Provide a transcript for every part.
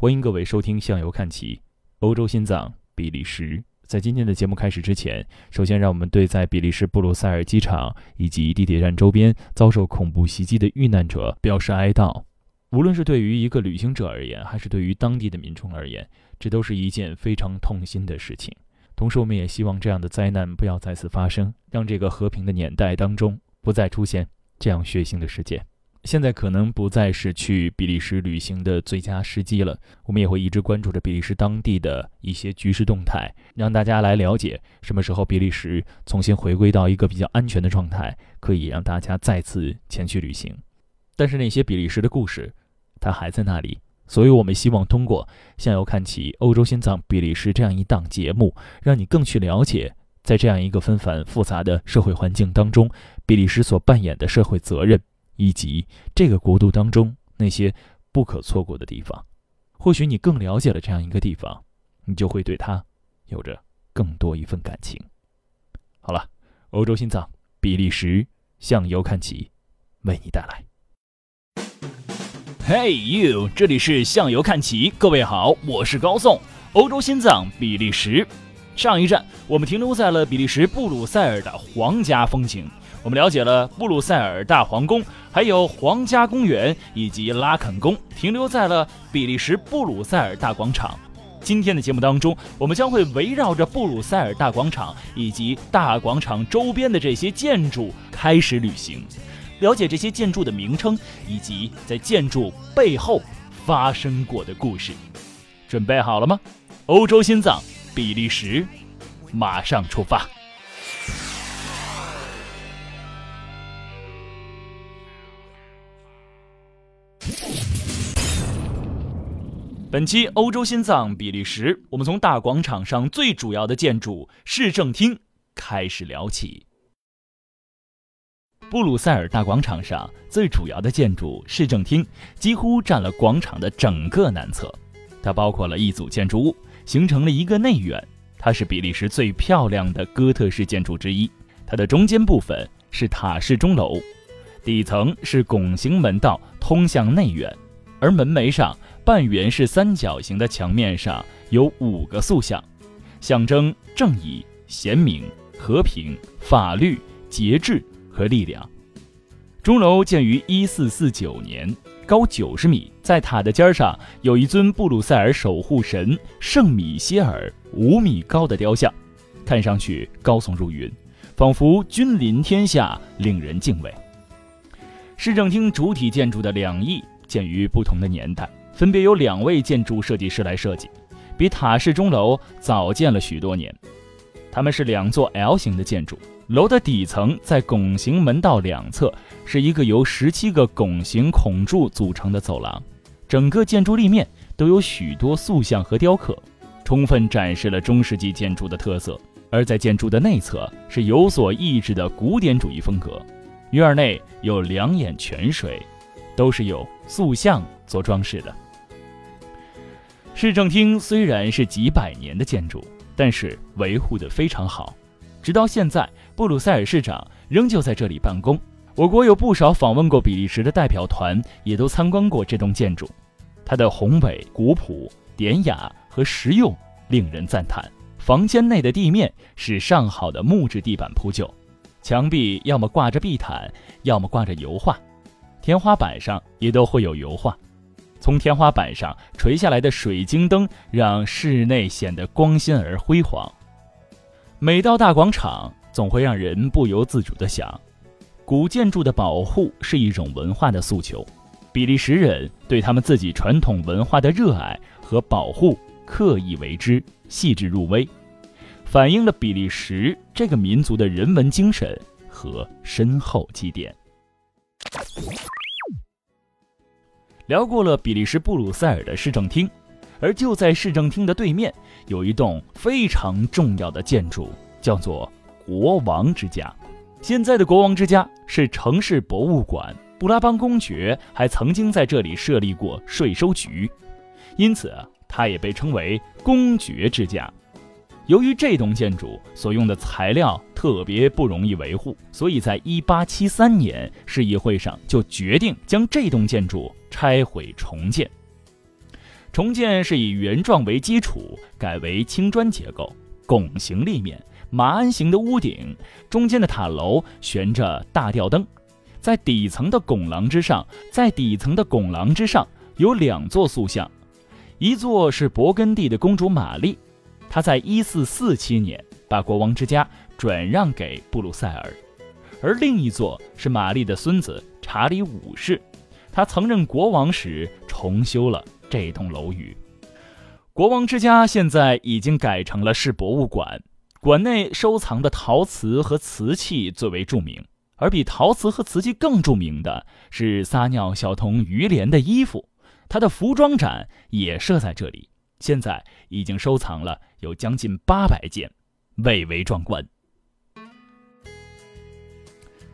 欢迎各位收听《向右看齐》。欧洲心脏比利时，在今天的节目开始之前，首先让我们对在比利时布鲁塞尔机场以及地铁站周边遭受恐怖袭击的遇难者表示哀悼。无论是对于一个旅行者而言，还是对于当地的民众而言，这都是一件非常痛心的事情。同时，我们也希望这样的灾难不要再次发生，让这个和平的年代当中不再出现这样血腥的事件。现在可能不再是去比利时旅行的最佳时机了。我们也会一直关注着比利时当地的一些局势动态，让大家来了解什么时候比利时重新回归到一个比较安全的状态，可以让大家再次前去旅行。但是那些比利时的故事，它还在那里。所以我们希望通过《向右看齐：欧洲心脏比利时》这样一档节目，让你更去了解，在这样一个纷繁复杂的社会环境当中，比利时所扮演的社会责任。以及这个国度当中那些不可错过的地方，或许你更了解了这样一个地方，你就会对它有着更多一份感情。好了，欧洲心脏，比利时向右看齐，为你带来。Hey you，这里是向右看齐，各位好，我是高颂。欧洲心脏，比利时。上一站我们停留在了比利时布鲁塞尔的皇家风情。我们了解了布鲁塞尔大皇宫，还有皇家公园以及拉肯宫，停留在了比利时布鲁塞尔大广场。今天的节目当中，我们将会围绕着布鲁塞尔大广场以及大广场周边的这些建筑开始旅行，了解这些建筑的名称以及在建筑背后发生过的故事。准备好了吗？欧洲心脏，比利时，马上出发。本期欧洲心脏比利时，我们从大广场上最主要的建筑市政厅开始聊起。布鲁塞尔大广场上最主要的建筑市政厅几乎占了广场的整个南侧，它包括了一组建筑物，形成了一个内院。它是比利时最漂亮的哥特式建筑之一。它的中间部分是塔式钟楼，底层是拱形门道通向内院，而门楣上。半圆式三角形的墙面上有五个塑像，象征正义、贤明、和平、法律、节制和力量。钟楼建于一四四九年，高九十米，在塔的尖上有一尊布鲁塞尔守护神圣米歇尔五米高的雕像，看上去高耸入云，仿佛君临天下，令人敬畏。市政厅主体建筑的两翼建于不同的年代。分别由两位建筑设计师来设计，比塔式钟楼早建了许多年。它们是两座 L 型的建筑，楼的底层在拱形门道两侧是一个由十七个拱形孔柱组成的走廊，整个建筑立面都有许多塑像和雕刻，充分展示了中世纪建筑的特色。而在建筑的内侧是有所抑制的古典主义风格，院内有两眼泉水，都是有塑像做装饰的。市政厅虽然是几百年的建筑，但是维护得非常好。直到现在，布鲁塞尔市长仍旧在这里办公。我国有不少访问过比利时的代表团，也都参观过这栋建筑。它的宏伟、古朴、典雅和实用令人赞叹。房间内的地面是上好的木质地板铺就，墙壁要么挂着壁毯，要么挂着油画，天花板上也都会有油画。从天花板上垂下来的水晶灯，让室内显得光鲜而辉煌。每到大广场，总会让人不由自主地想：古建筑的保护是一种文化的诉求。比利时人对他们自己传统文化的热爱和保护，刻意为之，细致入微，反映了比利时这个民族的人文精神和深厚积淀。聊过了比利时布鲁塞尔的市政厅，而就在市政厅的对面，有一栋非常重要的建筑，叫做国王之家。现在的国王之家是城市博物馆，布拉邦公爵还曾经在这里设立过税收局，因此它也被称为公爵之家。由于这栋建筑所用的材料特别不容易维护，所以在1873年市议会上就决定将这栋建筑拆毁重建。重建是以原状为基础，改为青砖结构，拱形立面，马鞍形的屋顶，中间的塔楼悬着大吊灯，在底层的拱廊之上，在底层的拱廊之上有两座塑像，一座是勃艮第的公主玛丽，他在一四四七年把国王之家转让给布鲁塞尔，而另一座是玛丽的孙子查理五世，他曾任国王时重修了。这栋楼宇，国王之家现在已经改成了市博物馆，馆内收藏的陶瓷和瓷器最为著名，而比陶瓷和瓷器更著名的是撒尿小童于连的衣服，他的服装展也设在这里，现在已经收藏了有将近八百件，蔚为壮观。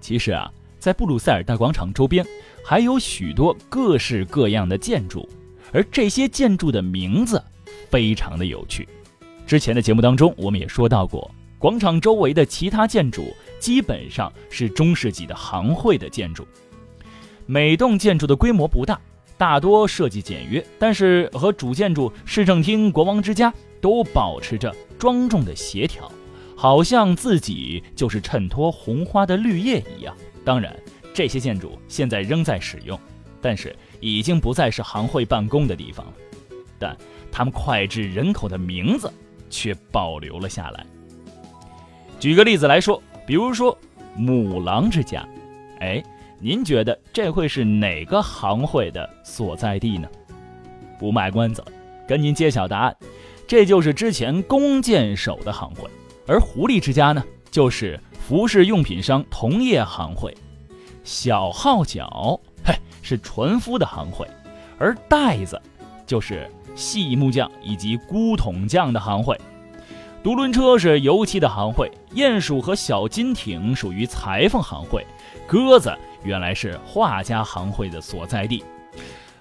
其实啊，在布鲁塞尔大广场周边还有许多各式各样的建筑。而这些建筑的名字非常的有趣。之前的节目当中，我们也说到过，广场周围的其他建筑基本上是中世纪的行会的建筑。每栋建筑的规模不大，大多设计简约，但是和主建筑市政厅、国王之家都保持着庄重的协调，好像自己就是衬托红花的绿叶一样。当然，这些建筑现在仍在使用。但是已经不再是行会办公的地方了，但他们脍炙人口的名字却保留了下来。举个例子来说，比如说母狼之家，哎，您觉得这会是哪个行会的所在地呢？不卖关子，跟您揭晓答案，这就是之前弓箭手的行会。而狐狸之家呢，就是服饰用品商同业行会。小号角。嘿是船夫的行会，而袋子就是细木匠以及孤桶匠的行会。独轮车是油漆的行会，鼹鼠和小金艇属于裁缝行会，鸽子原来是画家行会的所在地。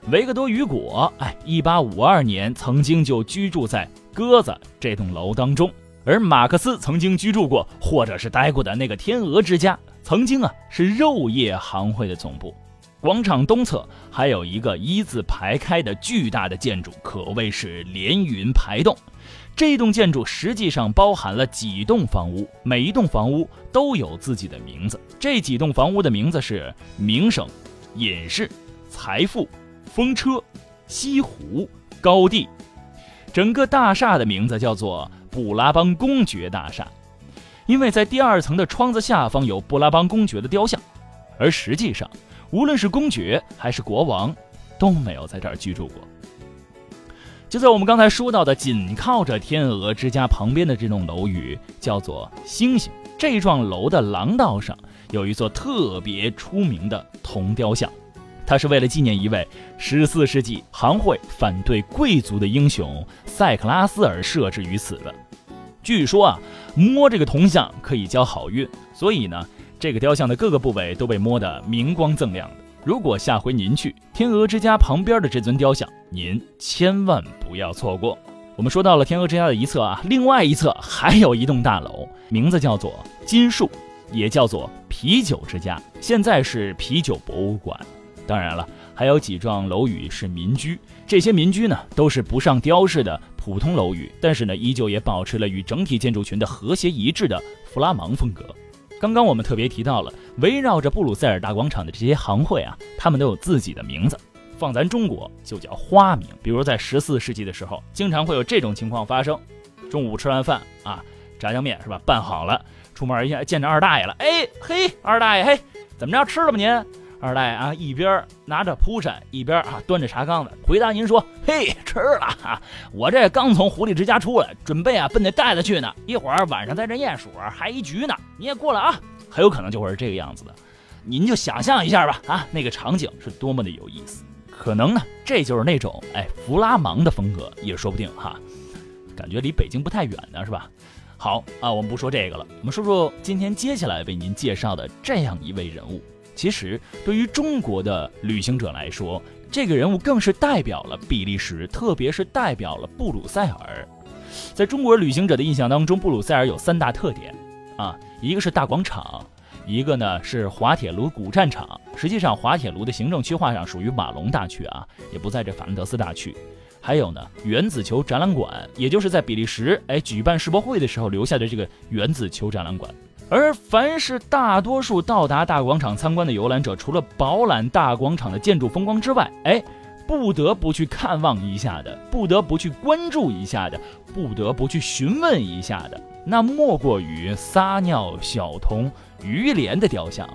维克多·雨果，哎，一八五二年曾经就居住在鸽子这栋楼当中，而马克思曾经居住过或者是待过的那个天鹅之家，曾经啊是肉业行会的总部。广场东侧还有一个一字排开的巨大的建筑，可谓是连云排动。这栋建筑实际上包含了几栋房屋，每一栋房屋都有自己的名字。这几栋房屋的名字是名声、隐士、财富、风车、西湖、高地。整个大厦的名字叫做布拉邦公爵大厦，因为在第二层的窗子下方有布拉邦公爵的雕像，而实际上。无论是公爵还是国王，都没有在这儿居住过。就在我们刚才说到的，紧靠着天鹅之家旁边的这栋楼宇，叫做星星。这幢楼的廊道上有一座特别出名的铜雕像，它是为了纪念一位14世纪行会反对贵族的英雄塞克拉斯而设置于此的。据说啊，摸这个铜像可以交好运，所以呢。这个雕像的各个部位都被摸得明光锃亮的。如果下回您去天鹅之家旁边的这尊雕像，您千万不要错过。我们说到了天鹅之家的一侧啊，另外一侧还有一栋大楼，名字叫做金树，也叫做啤酒之家，现在是啤酒博物馆。当然了，还有几幢楼宇是民居，这些民居呢都是不上雕饰的普通楼宇，但是呢依旧也保持了与整体建筑群的和谐一致的弗拉芒风格。刚刚我们特别提到了围绕着布鲁塞尔大广场的这些行会啊，他们都有自己的名字，放咱中国就叫花名。比如在十四世纪的时候，经常会有这种情况发生：中午吃完饭啊，炸酱面是吧？拌好了，出门一下见着二大爷了，哎嘿，二大爷嘿，怎么着吃了吧您？二大爷啊，一边拿着蒲扇，一边啊端着茶缸子，回答您说：“嘿，吃了哈，我这刚从狐狸之家出来，准备啊奔那袋子去呢。一会儿晚上在这鼹鼠还一局呢，你也过来啊。”很有可能就会是这个样子的，您就想象一下吧，啊，那个场景是多么的有意思。可能呢，这就是那种哎弗拉芒的风格也说不定哈。感觉离北京不太远呢，是吧？好啊，我们不说这个了，我们说说今天接下来为您介绍的这样一位人物。其实，对于中国的旅行者来说，这个人物更是代表了比利时，特别是代表了布鲁塞尔。在中国旅行者的印象当中，布鲁塞尔有三大特点啊，一个是大广场，一个呢是滑铁卢古战场。实际上，滑铁卢的行政区划上属于瓦隆大区啊，也不在这法兰德斯大区。还有呢原子球展览馆，也就是在比利时哎举办世博会的时候留下的这个原子球展览馆。而凡是大多数到达大广场参观的游览者，除了饱览大广场的建筑风光之外，哎，不得不去看望一下的，不得不去关注一下的，不得不去询问一下的，那莫过于撒尿小童于连的雕像。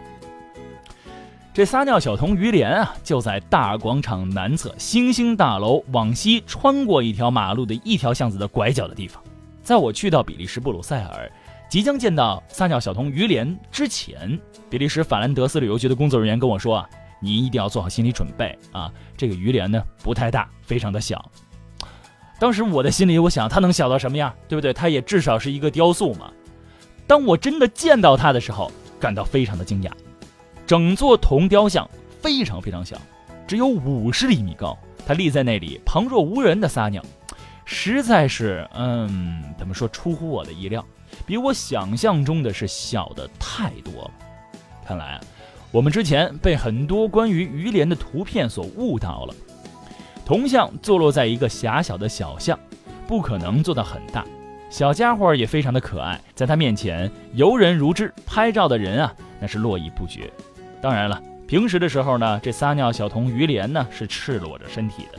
这撒尿小童于连啊，就在大广场南侧星星大楼往西穿过一条马路的一条巷子的拐角的地方。在我去到比利时布鲁塞尔。即将见到撒尿小童于连之前，比利时法兰德斯旅游局的工作人员跟我说啊，你一定要做好心理准备啊，这个于连呢不太大，非常的小。当时我的心里我想，它能小到什么样，对不对？它也至少是一个雕塑嘛。当我真的见到它的时候，感到非常的惊讶。整座铜雕像非常非常小，只有五十厘米高，它立在那里旁若无人的撒尿，实在是嗯，怎么说出乎我的意料。比我想象中的是小的太多了。看来啊，我们之前被很多关于鱼莲的图片所误导了。铜像坐落在一个狭小的小巷，不可能做到很大。小家伙也非常的可爱，在他面前游人如织，拍照的人啊那是络绎不绝。当然了，平时的时候呢，这撒尿小童鱼莲呢是赤裸着身体的。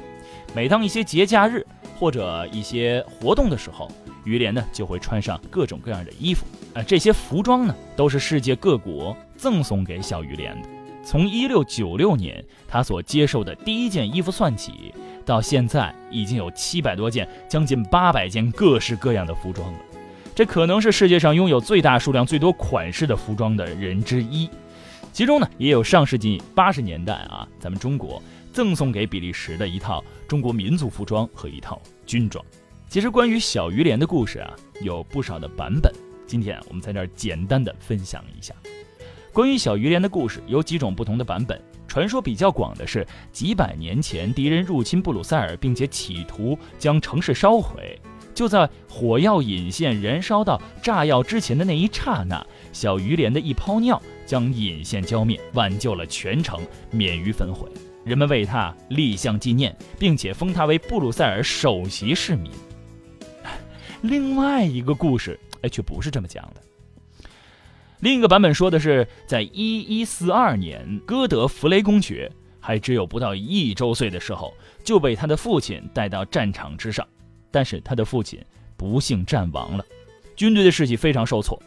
每当一些节假日或者一些活动的时候，于连呢就会穿上各种各样的衣服，啊，这些服装呢都是世界各国赠送给小于连的。从一六九六年他所接受的第一件衣服算起，到现在已经有七百多件，将近八百件各式各样的服装了。这可能是世界上拥有最大数量、最多款式的服装的人之一。其中呢，也有上世纪八十年代啊，咱们中国赠送给比利时的一套中国民族服装和一套军装。其实关于小鱼莲的故事啊，有不少的版本。今天我们在这儿简单的分享一下。关于小鱼莲的故事有几种不同的版本。传说比较广的是，几百年前敌人入侵布鲁塞尔，并且企图将城市烧毁。就在火药引线燃烧到炸药之前的那一刹那，小鱼莲的一泡尿将引线浇灭，挽救了全城，免于焚毁。人们为他立像纪念，并且封他为布鲁塞尔首席市民。另外一个故事，哎，却不是这么讲的。另一个版本说的是，在一一四二年，哥德弗雷公爵还只有不到一周岁的时候，就被他的父亲带到战场之上，但是他的父亲不幸战亡了，军队的士气非常受挫。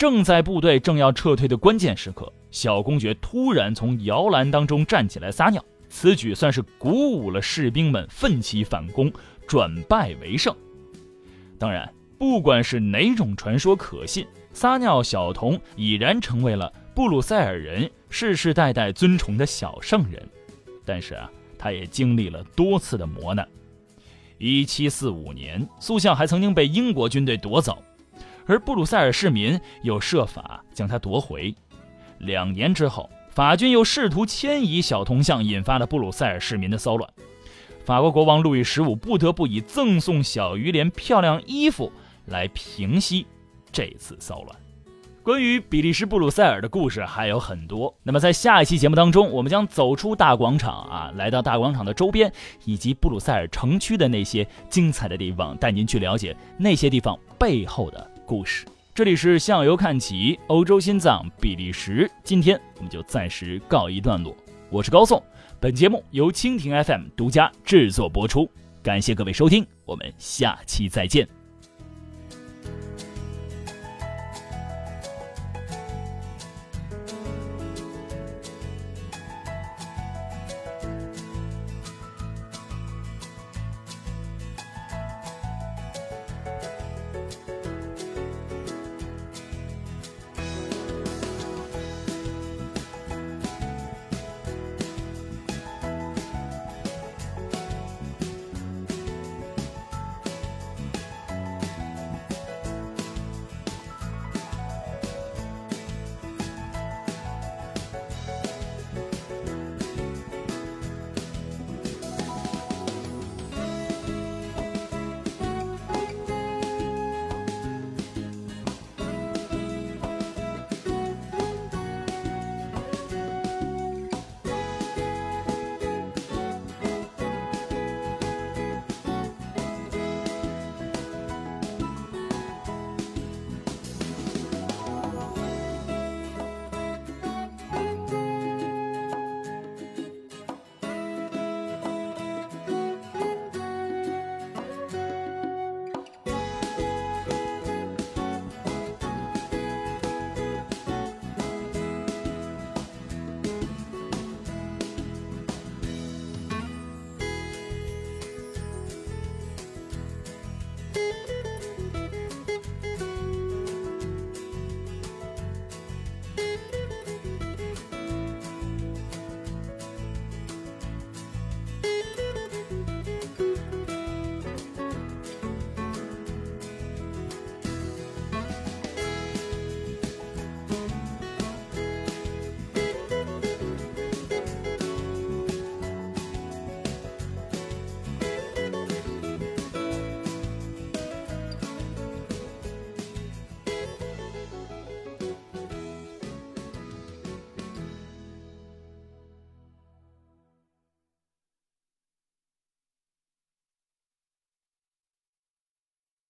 正在部队正要撤退的关键时刻，小公爵突然从摇篮当中站起来撒尿，此举算是鼓舞了士兵们奋起反攻，转败为胜。当然，不管是哪种传说可信，撒尿小童已然成为了布鲁塞尔人世世代代尊崇的小圣人。但是啊，他也经历了多次的磨难。一七四五年，塑像还曾经被英国军队夺走，而布鲁塞尔市民又设法将它夺回。两年之后，法军又试图迁移小铜像，引发了布鲁塞尔市民的骚乱。法国国王路易十五不得不以赠送小鱼莲漂亮衣服来平息这次骚乱。关于比利时布鲁塞尔的故事还有很多，那么在下一期节目当中，我们将走出大广场啊，来到大广场的周边以及布鲁塞尔城区的那些精彩的地方，带您去了解那些地方背后的故事。这里是向游看齐，欧洲心脏，比利时。今天我们就暂时告一段落，我是高颂。本节目由蜻蜓 FM 独家制作播出，感谢各位收听，我们下期再见。